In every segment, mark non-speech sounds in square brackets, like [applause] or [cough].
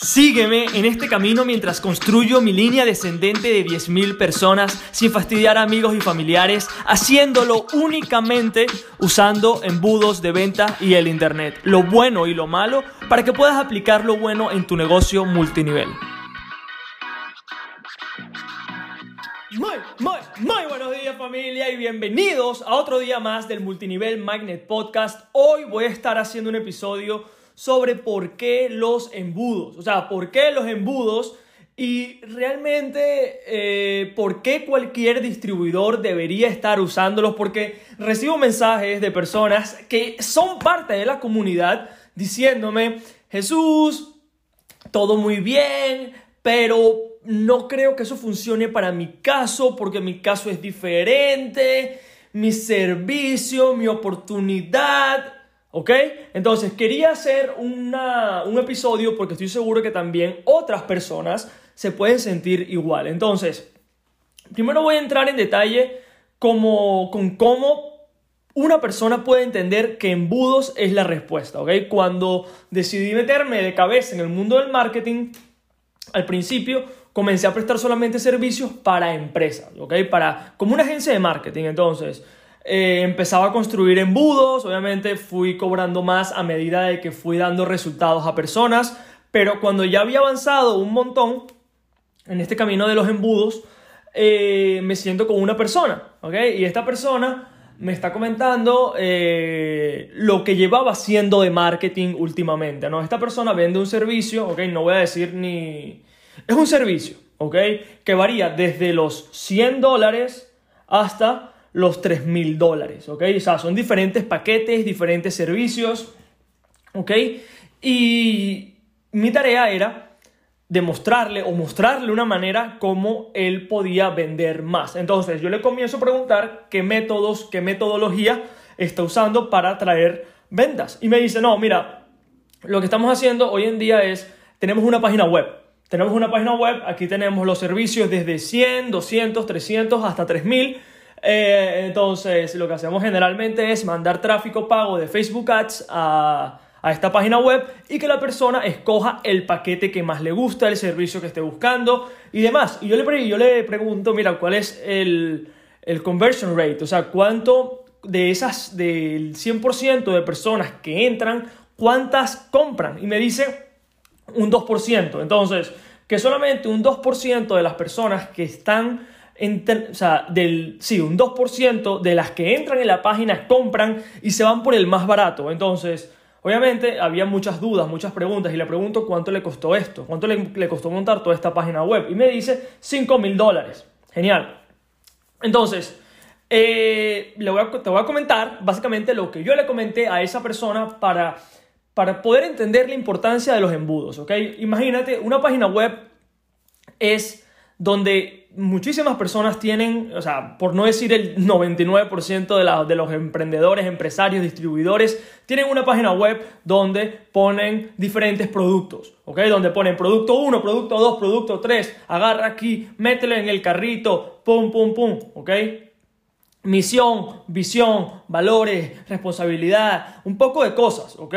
Sígueme en este camino mientras construyo mi línea descendente de 10.000 personas sin fastidiar a amigos y familiares, haciéndolo únicamente usando embudos de venta y el Internet, lo bueno y lo malo, para que puedas aplicar lo bueno en tu negocio multinivel. Muy, muy, muy buenos días familia y bienvenidos a otro día más del Multinivel Magnet Podcast. Hoy voy a estar haciendo un episodio sobre por qué los embudos, o sea, por qué los embudos y realmente eh, por qué cualquier distribuidor debería estar usándolos, porque recibo mensajes de personas que son parte de la comunidad diciéndome, Jesús, todo muy bien, pero no creo que eso funcione para mi caso, porque mi caso es diferente, mi servicio, mi oportunidad, ¿Ok? Entonces quería hacer un episodio porque estoy seguro que también otras personas se pueden sentir igual. Entonces, primero voy a entrar en detalle con cómo una persona puede entender que embudos es la respuesta. ¿Ok? Cuando decidí meterme de cabeza en el mundo del marketing, al principio comencé a prestar solamente servicios para empresas, ¿ok? Para, como una agencia de marketing. Entonces, eh, empezaba a construir embudos, obviamente fui cobrando más a medida de que fui dando resultados a personas, pero cuando ya había avanzado un montón en este camino de los embudos, eh, me siento con una persona, ¿ok? Y esta persona me está comentando eh, lo que llevaba haciendo de marketing últimamente, ¿no? Esta persona vende un servicio, ¿ok? No voy a decir ni... Es un servicio, ¿ok? Que varía desde los 100 dólares hasta los 3 mil dólares, ¿ok? O sea, son diferentes paquetes, diferentes servicios, ¿ok? Y mi tarea era demostrarle o mostrarle una manera cómo él podía vender más. Entonces yo le comienzo a preguntar qué métodos, qué metodología está usando para atraer ventas. Y me dice, no, mira, lo que estamos haciendo hoy en día es, tenemos una página web. Tenemos una página web, aquí tenemos los servicios desde 100, 200, 300 hasta 3000 eh, entonces, lo que hacemos generalmente es mandar tráfico pago de Facebook Ads a, esta página web y que la persona escoja el paquete que más le gusta, el servicio que esté buscando y demás. Y yo le, yo le pregunto, mira, ¿cuál es el, el conversion rate? O sea, ¿cuánto de esas, del 100% de personas que entran, cuántas compran? Y me dice un 2%. Entonces, que solamente un 2% de las personas que están del, sí, un 2% de las que entran en la página compran y se van por el más barato. Entonces, obviamente había muchas dudas, muchas preguntas y le pregunto cuánto le costó esto, cuánto le, costó montar toda esta página web. Y me dice 5 mil dólares. Genial. Entonces, eh, le voy a, te voy a comentar básicamente lo que yo le comenté a esa persona para, para poder entender la importancia de los embudos. ¿ok? Imagínate, una página web es donde muchísimas personas tienen, o sea, por no decir el 99% de, de los emprendedores, empresarios, distribuidores, tienen una página web donde ponen diferentes productos, ¿ok? Donde ponen producto 1, producto 2, producto 3, agarra aquí, mételo en el carrito, pum, pum, pum, ¿ok? Misión, visión, valores, responsabilidad, un poco de cosas, ¿ok?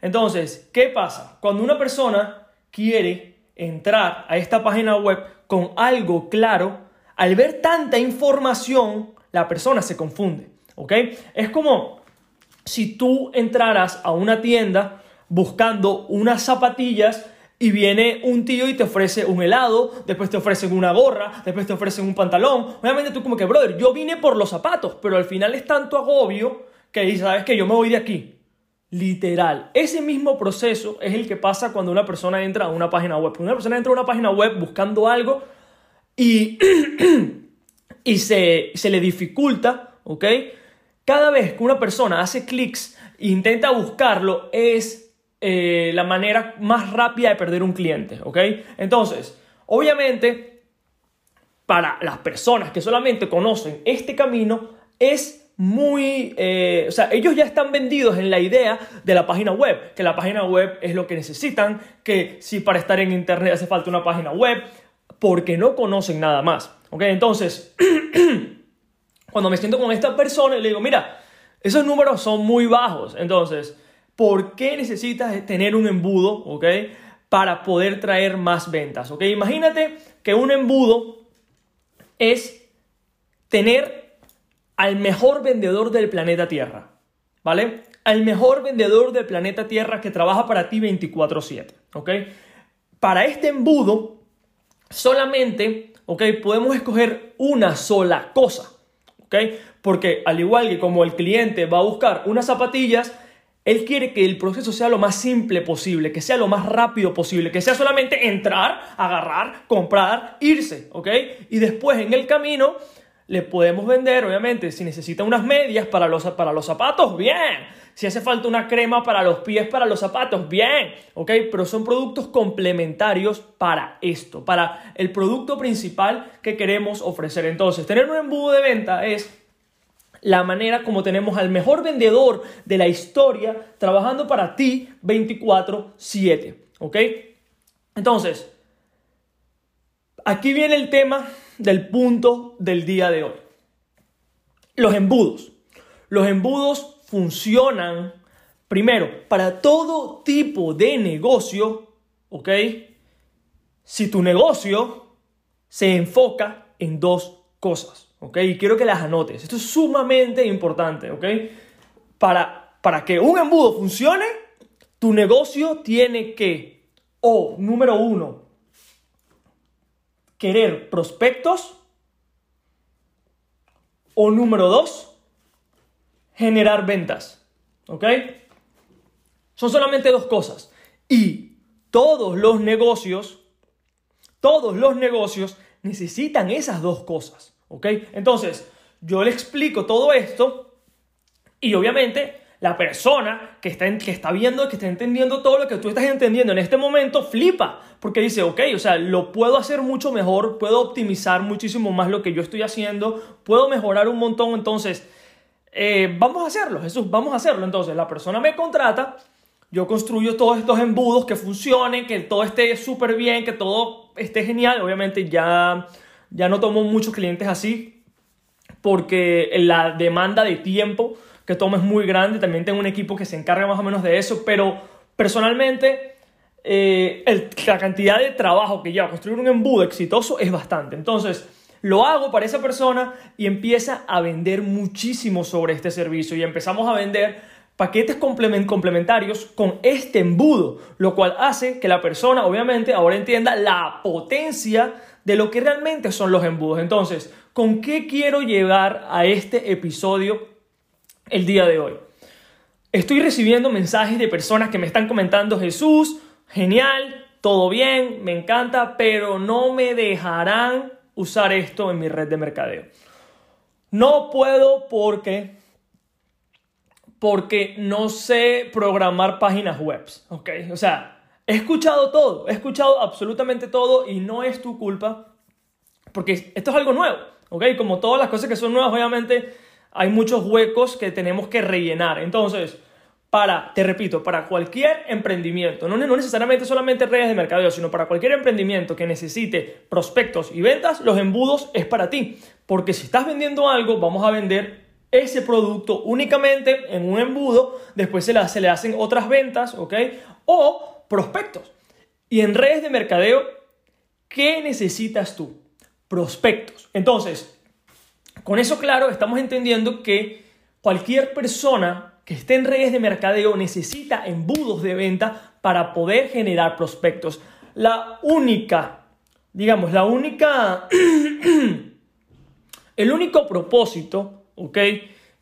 Entonces, ¿qué pasa? Cuando una persona quiere entrar a esta página web, con algo claro, al ver tanta información, la persona se confunde. ¿Ok? Es como si tú entraras a una tienda buscando unas zapatillas y viene un tío y te ofrece un helado, después te ofrecen una gorra, después te ofrecen un pantalón. Obviamente tú como que, brother, yo vine por los zapatos, pero al final es tanto agobio que dices, ¿sabes qué? Yo me voy de aquí. Literal. Ese mismo proceso es el que pasa cuando una persona entra a una página web. Cuando una persona entra a una página web buscando algo y, [clears throat] y se, le dificulta, ¿ok? Cada vez que una persona hace clics e intenta buscarlo es eh, la manera más rápida de perder un cliente, ¿ok? Entonces, obviamente, para las personas que solamente conocen este camino, es muy, eh, o sea, ellos ya están vendidos en la idea de la página web, que la página web es lo que necesitan, que si para estar en internet hace falta una página web, porque no conocen nada más. ¿Ok? Entonces, [clears throat] cuando me siento con esta persona, le digo, mira, esos números son muy bajos, entonces, ¿por qué necesitas tener un embudo? ¿Ok? para poder traer más ventas. ¿ok? Imagínate que un embudo es tener al mejor vendedor del planeta Tierra. ¿Vale? Al mejor vendedor del planeta Tierra que trabaja para ti 24/7. ¿Ok? Para este embudo, solamente, ¿ok? Podemos escoger una sola cosa. ¿Ok? Porque al igual que como el cliente va a buscar unas zapatillas, él quiere que el proceso sea lo más simple posible, que sea lo más rápido posible, que sea solamente entrar, agarrar, comprar, irse, ¿ok? Y después en el camino le podemos vender, obviamente, si necesita unas medias para los, para los zapatos, bien. Si hace falta una crema para los pies, para los zapatos, bien. ¿Ok? Pero son productos complementarios para esto, para el producto principal que queremos ofrecer. Entonces, tener un embudo de venta es la manera como tenemos al mejor vendedor de la historia trabajando para ti 24/7. ¿Ok? Entonces, aquí viene el tema del punto del día de hoy. Los embudos. Los embudos funcionan, primero, para todo tipo de negocio, ¿ok? Si tu negocio se enfoca en dos cosas. ¿ok? Y quiero que las anotes. Esto es sumamente importante, ¿ok? Para, para que un embudo funcione, tu negocio tiene que, o número uno, querer prospectos, o número dos, generar ventas, ¿ok? Son solamente dos cosas. Y todos los negocios, todos los negocios necesitan esas dos cosas. ¿Ok? Entonces, yo le explico todo esto y obviamente la persona que está, que está viendo, que está entendiendo todo lo que tú estás entendiendo en este momento, flipa, porque dice, ok, o sea, lo puedo hacer mucho mejor, puedo optimizar muchísimo más lo que yo estoy haciendo, puedo mejorar un montón, entonces, eh, vamos a hacerlo, Jesús, vamos a hacerlo. Entonces, la persona me contrata, yo construyo todos estos embudos que funcionen, que todo esté súper bien, que todo esté genial, obviamente ya ya no tomo muchos clientes así porque la demanda de tiempo que tomo es muy grande. También tengo un equipo que se encarga más o menos de eso, pero personalmente eh, la cantidad de trabajo que lleva construir un embudo exitoso es bastante. Entonces, lo hago para esa persona y empieza a vender muchísimo sobre este servicio y empezamos a vender paquetes complementarios con este embudo, lo cual hace que la persona obviamente ahora entienda la potencia de lo que realmente son los embudos. Entonces, ¿con qué quiero llegar a este episodio el día de hoy? Estoy recibiendo mensajes de personas que me están comentando, Jesús, genial, todo bien, me encanta, pero no me dejarán usar esto en mi red de mercadeo. No puedo porque porque no sé programar páginas web, ¿ok? O sea, He escuchado todo, he escuchado absolutamente todo y no es tu culpa porque esto es algo nuevo, ¿ok? Como todas las cosas que son nuevas, obviamente hay muchos huecos que tenemos que rellenar. Entonces, para, te repito, para cualquier emprendimiento, no, necesariamente solamente redes de mercadeo, sino para cualquier emprendimiento que necesite prospectos y ventas, los embudos es para ti. Porque si estás vendiendo algo, vamos a vender ese producto únicamente en un embudo, después se le, se le hacen otras ventas, ¿ok? O prospectos. Y en redes de mercadeo, ¿qué necesitas tú? Prospectos. Entonces, con eso claro, estamos entendiendo que cualquier persona que esté en redes de mercadeo necesita embudos de venta para poder generar prospectos. La única, digamos, la única, [clears throat] el único propósito, ¿ok?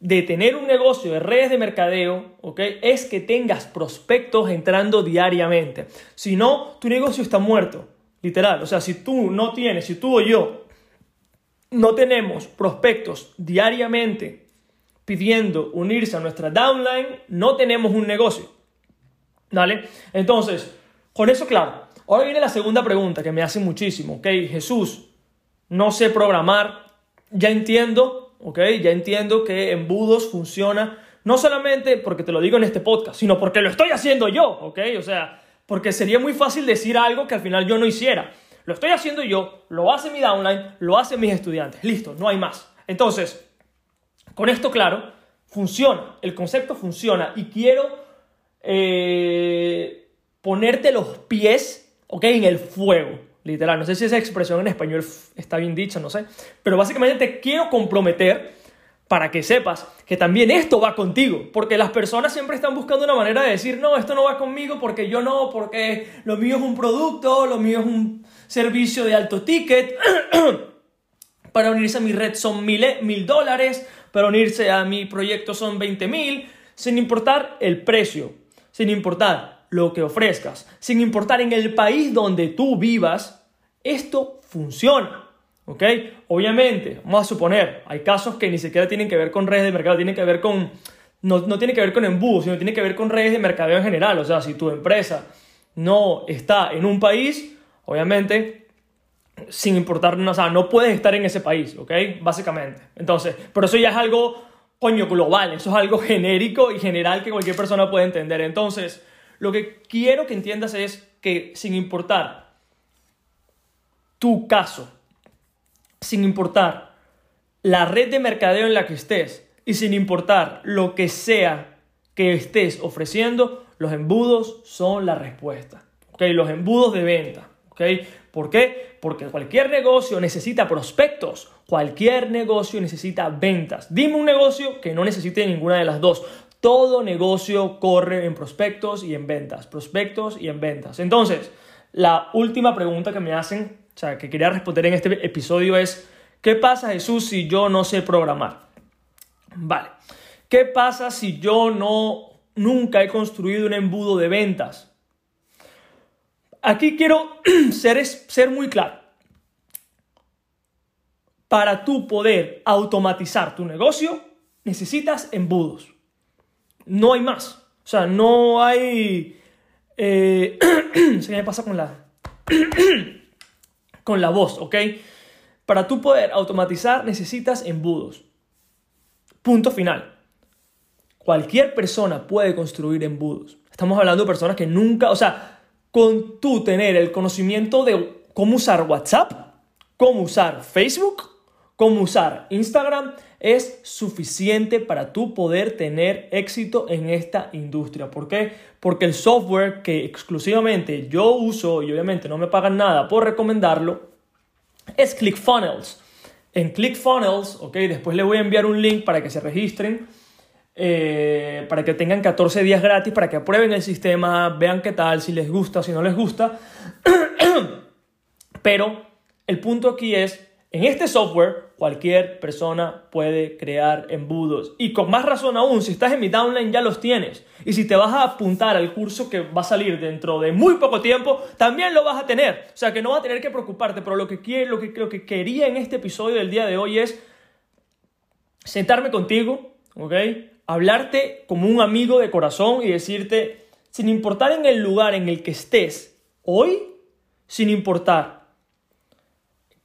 de tener un negocio de redes de mercadeo, ¿ok? Es que tengas prospectos entrando diariamente. Si no, tu negocio está muerto, literal. O sea, si tú no tienes, si tú o yo no tenemos prospectos diariamente pidiendo unirse a nuestra downline, no tenemos un negocio. ¿Vale? Entonces, con eso claro. Ahora viene la segunda pregunta que me hace muchísimo, ¿ok? Jesús, no sé programar, ya entiendo ¿ok? Ya entiendo que embudos funciona no solamente porque te lo digo en este podcast, sino porque lo estoy haciendo yo, ¿ok? O sea, porque sería muy fácil decir algo que al final yo no hiciera. Lo estoy haciendo yo, lo hace mi downline, lo hacen mis estudiantes. Listo, no hay más. Entonces, con esto claro, funciona, el concepto funciona y quiero, eh, ponerte los pies, ¿ok? En el fuego, literal. No sé si esa expresión en español está bien dicha, no sé. Pero básicamente te quiero comprometer para que sepas que también esto va contigo, porque las personas siempre están buscando una manera de decir, no, esto no va conmigo porque yo no, porque lo mío es un producto, lo mío es un servicio de alto ticket, [clears throat] para unirse a mi red son mil, mil dólares, para unirse a mi proyecto son 20 mil, sin importar el precio, sin importar lo que ofrezcas, sin importar en el país donde tú vivas, esto funciona. ¿Ok? Obviamente, vamos a suponer, hay casos que ni siquiera tienen que ver con redes de mercado, tienen que ver con, no, no tiene que ver con embudos, sino tiene que ver con redes de mercadeo en general. O sea, si tu empresa no está en un país, obviamente, sin importar, o sea, no puedes estar en ese país, ¿ok? Básicamente. Entonces, pero eso ya es algo, coño, global, eso es algo genérico y general que cualquier persona puede entender. Entonces, lo que quiero que entiendas es que sin importar tu caso, sin importar la red de mercadeo en la que estés y sin importar lo que sea que estés ofreciendo, los embudos son la respuesta. ¿okay? Los embudos de venta. ¿okay? ¿Por qué? Porque cualquier negocio necesita prospectos, cualquier negocio necesita ventas. Dime un negocio que no necesite ninguna de las dos. Todo negocio corre en prospectos y en ventas, prospectos y en ventas. Entonces, la última pregunta que me hacen sea, que quería responder en este episodio es, ¿qué pasa Jesús si yo no sé programar? Vale, ¿qué pasa si yo no, nunca he construido un embudo de ventas? Aquí quiero [clears throat] ser, ser muy claro. Para tú poder automatizar tu negocio, necesitas embudos. No hay más. O sea, no hay... Eh, [clears throat] ¿Se me pasa con la... [clears throat] con la voz, ¿ok? Para tú poder automatizar necesitas embudos. Punto final. Cualquier persona puede construir embudos. Estamos hablando de personas que nunca, o sea, con tú tener el conocimiento de cómo usar WhatsApp, cómo usar Facebook, cómo usar Instagram, es suficiente para tú poder tener éxito en esta industria. ¿Por qué? Porque el software que exclusivamente yo uso y obviamente no me pagan nada por recomendarlo es ClickFunnels. En ClickFunnels, ok, después les voy a enviar un link para que se registren. Eh, para que tengan 14 días gratis, para que aprueben el sistema, vean qué tal, si les gusta, si no les gusta. [clears throat] Pero el punto aquí es en este software, cualquier persona puede crear embudos. Y con más razón aún, si estás en mi downline ya los tienes. Y si te vas a apuntar al curso que va a salir dentro de muy poco tiempo, también lo vas a tener. O sea que no vas a tener que preocuparte. Pero lo que, quiero, lo que, lo que quería en este episodio del día de hoy es sentarme contigo, ¿ok? Hablarte como un amigo de corazón y decirte, sin importar en el lugar en el que estés hoy, sin importar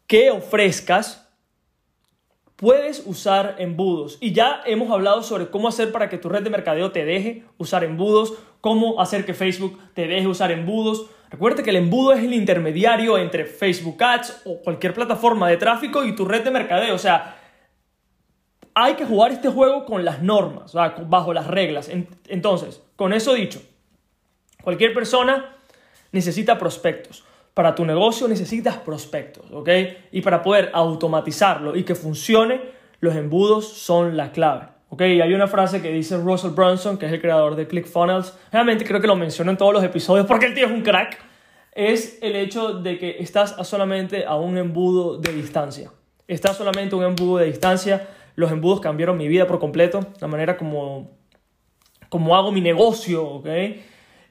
que ofrezcas, puedes usar embudos. Y ya hemos hablado sobre cómo hacer para que tu red de mercadeo te deje usar embudos, cómo hacer que Facebook te deje usar embudos. Recuerda que el embudo es el intermediario entre Facebook Ads o cualquier plataforma de tráfico y tu red de mercadeo. O sea, hay que jugar este juego con las normas, bajo las reglas. Entonces, con eso dicho, cualquier persona necesita prospectos. Para tu negocio necesitas prospectos, ¿ok? Y para poder automatizarlo y que funcione, los embudos son la clave. ¿ok? hay una frase que dice Russell Brunson, que es el creador de ClickFunnels, realmente creo que lo menciono en todos los episodios porque el tío es un crack, es el hecho de que estás solamente a un embudo de distancia. Estás solamente a un embudo de distancia. Los embudos cambiaron mi vida por completo, la manera como, como hago mi negocio, ¿ok?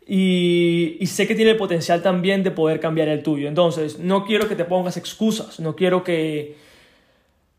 Y, sé que tiene el potencial también de poder cambiar el tuyo. Entonces, no quiero que te pongas excusas, no quiero que,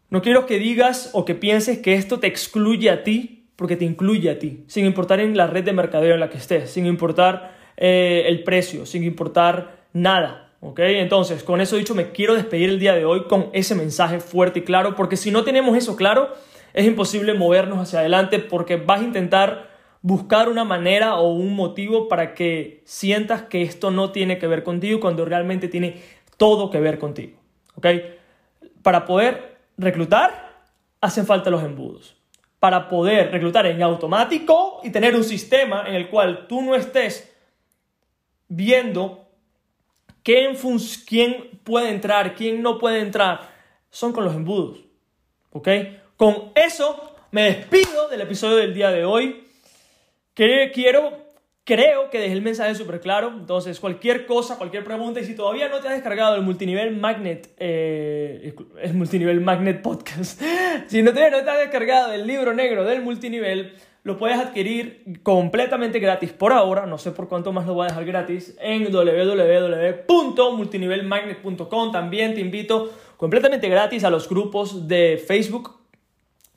no quiero que digas o que pienses que esto te excluye a ti, porque te incluye a ti, sin importar en la red de mercadeo en la que estés, sin importar eh, el precio, sin importar nada. ¿ok? Entonces, con eso dicho, me quiero despedir el día de hoy con ese mensaje fuerte y claro, porque si no tenemos eso claro, es imposible movernos hacia adelante porque vas a intentar buscar una manera o un motivo para que sientas que esto no tiene que ver contigo cuando realmente tiene todo que ver contigo. ¿Ok? Para poder reclutar, hacen falta los embudos. Para poder reclutar en automático y tener un sistema en el cual tú no estés viendo quién, quién puede entrar, quién no puede entrar, son con los embudos. ¿Ok? Con eso me despido del episodio del día de hoy. Que quiero Creo que dejé el mensaje súper claro. Entonces, cualquier cosa, cualquier pregunta, y si todavía no te has descargado el multinivel Magnet, eh, el multinivel Magnet Podcast, [laughs] si no te, no has descargado el libro negro del multinivel, lo puedes adquirir completamente gratis por ahora. No sé por cuánto más lo voy a dejar gratis en www.multinivelmagnet.com. También te invito completamente gratis a los grupos de Facebook,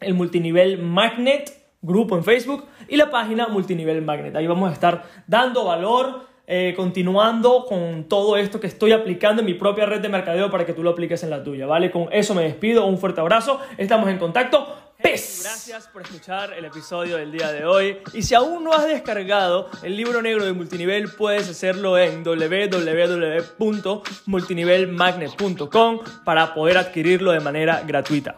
el multinivel Magnet grupo en Facebook y la página Multinivel Magnet. Ahí vamos a estar dando valor, eh, continuando con todo esto que estoy aplicando en mi propia red de mercadeo para que tú lo apliques en la tuya, ¿vale? Con eso me despido, un fuerte abrazo, estamos en contacto. ¡Pes! Gracias por escuchar el episodio del día de hoy. Y si aún no has descargado el libro negro de multinivel, puedes hacerlo en www.multinivelmagnet.com para poder adquirirlo de manera gratuita.